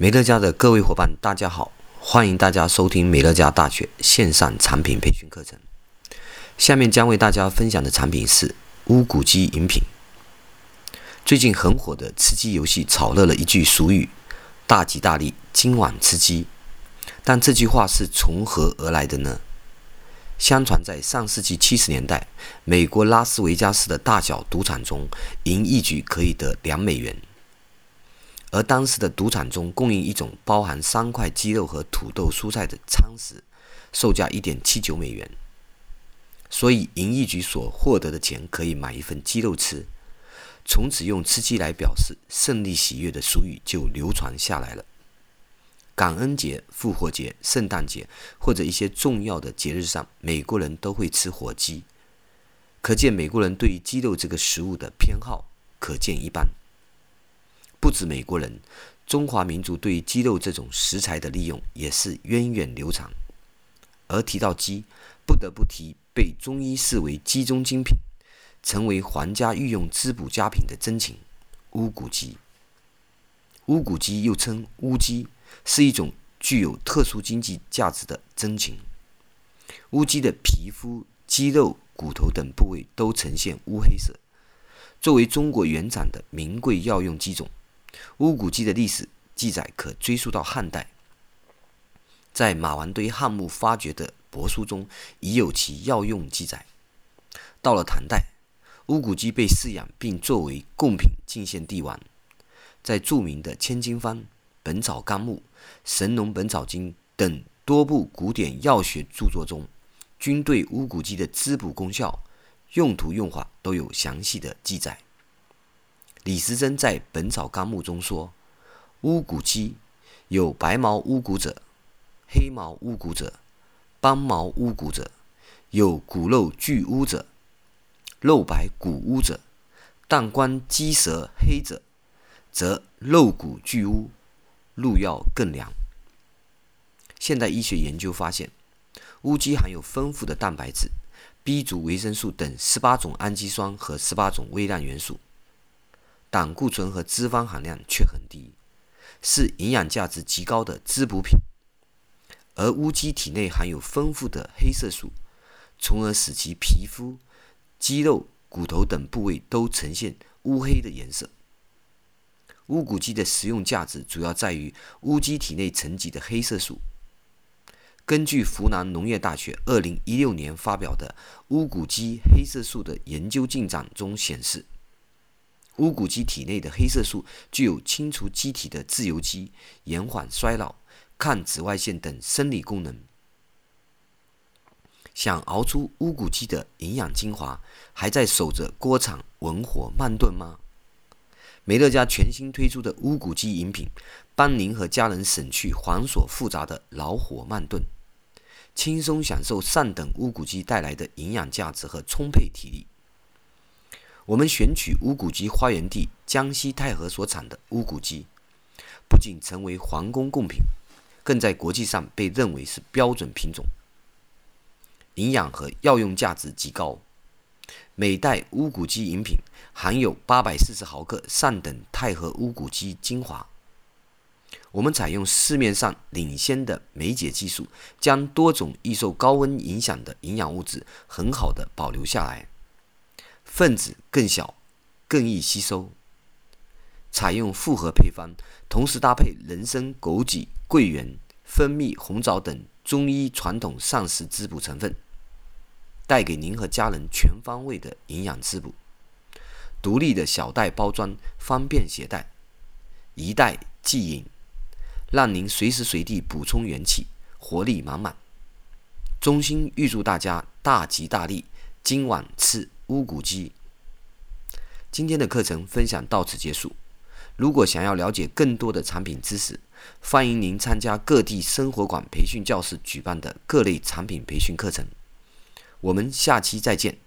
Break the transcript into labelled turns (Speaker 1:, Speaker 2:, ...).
Speaker 1: 美乐家的各位伙伴，大家好，欢迎大家收听美乐家大学线上产品培训课程。下面将为大家分享的产品是乌骨鸡饮品。最近很火的吃鸡游戏炒热了一句俗语：“大吉大利，今晚吃鸡。”但这句话是从何而来的呢？相传在上世纪七十年代，美国拉斯维加斯的大小赌场中，赢一局可以得两美元。而当时的赌场中供应一种包含三块鸡肉和土豆蔬菜的餐食，售价一点七九美元。所以赢一局所获得的钱可以买一份鸡肉吃。从此用吃鸡来表示胜利喜悦的俗语就流传下来了。感恩节、复活节、圣诞节或者一些重要的节日上，美国人都会吃火鸡。可见美国人对于鸡肉这个食物的偏好可见一斑。不止美国人，中华民族对鸡肉这种食材的利用也是源远流长。而提到鸡，不得不提被中医视为鸡中精品，成为皇家御用滋补佳品的珍禽——乌骨鸡。乌骨鸡又称乌鸡，是一种具有特殊经济价值的珍禽。乌鸡的皮肤、肌肉、骨头等部位都呈现乌黑色，作为中国原产的名贵药用鸡种。乌骨鸡的历史记载可追溯到汉代，在马王堆汉墓发掘的帛书中已有其药用记载。到了唐代，乌骨鸡被饲养并作为贡品进献帝王。在著名的《千金方》《本草纲目》《神农本草经》等多部古典药学著作中，均对乌骨鸡的滋补功效、用途用法都有详细的记载。李时珍在《本草纲目》中说：“乌骨鸡有白毛乌骨者、黑毛乌骨者、斑毛乌骨者，有骨肉俱乌者、肉白骨乌者，但观鸡舌黑者，则肉骨俱乌，入药更良。”现代医学研究发现，乌鸡含有丰富的蛋白质、B 族维生素等十八种氨基酸和十八种微量元素。胆固醇和脂肪含量却很低，是营养价值极高的滋补品。而乌鸡体内含有丰富的黑色素，从而使其皮肤、肌肉、骨头等部位都呈现乌黑的颜色。乌骨鸡的食用价值主要在于乌鸡体内沉积的黑色素。根据湖南农业大学二零一六年发表的乌骨鸡黑色素的研究进展中显示。乌骨鸡体内的黑色素具有清除机体的自由基、延缓衰老、抗紫外线等生理功能。想熬出乌骨鸡的营养精华，还在守着锅厂文火慢炖吗？美乐家全新推出的乌骨鸡饮品，帮您和家人省去繁琐复杂的老火慢炖，轻松享受上等乌骨鸡带来的营养价值和充沛体力。我们选取乌骨鸡发源地江西太和所产的乌骨鸡，不仅成为皇宫贡品，更在国际上被认为是标准品种，营养和药用价值极高。每袋乌骨鸡饮品含有八百四十毫克上等太和乌骨鸡精华。我们采用市面上领先的酶解技术，将多种易受高温影响的营养物质很好的保留下来。分子更小，更易吸收。采用复合配方，同时搭配人参、枸杞、桂圆、蜂蜜、红枣等中医传统膳食滋补成分，带给您和家人全方位的营养滋补。独立的小袋包装，方便携带，一袋即饮，让您随时随地补充元气，活力满满。衷心预祝大家大吉大利，今晚吃乌骨鸡。今天的课程分享到此结束。如果想要了解更多的产品知识，欢迎您参加各地生活馆培训教室举办的各类产品培训课程。我们下期再见。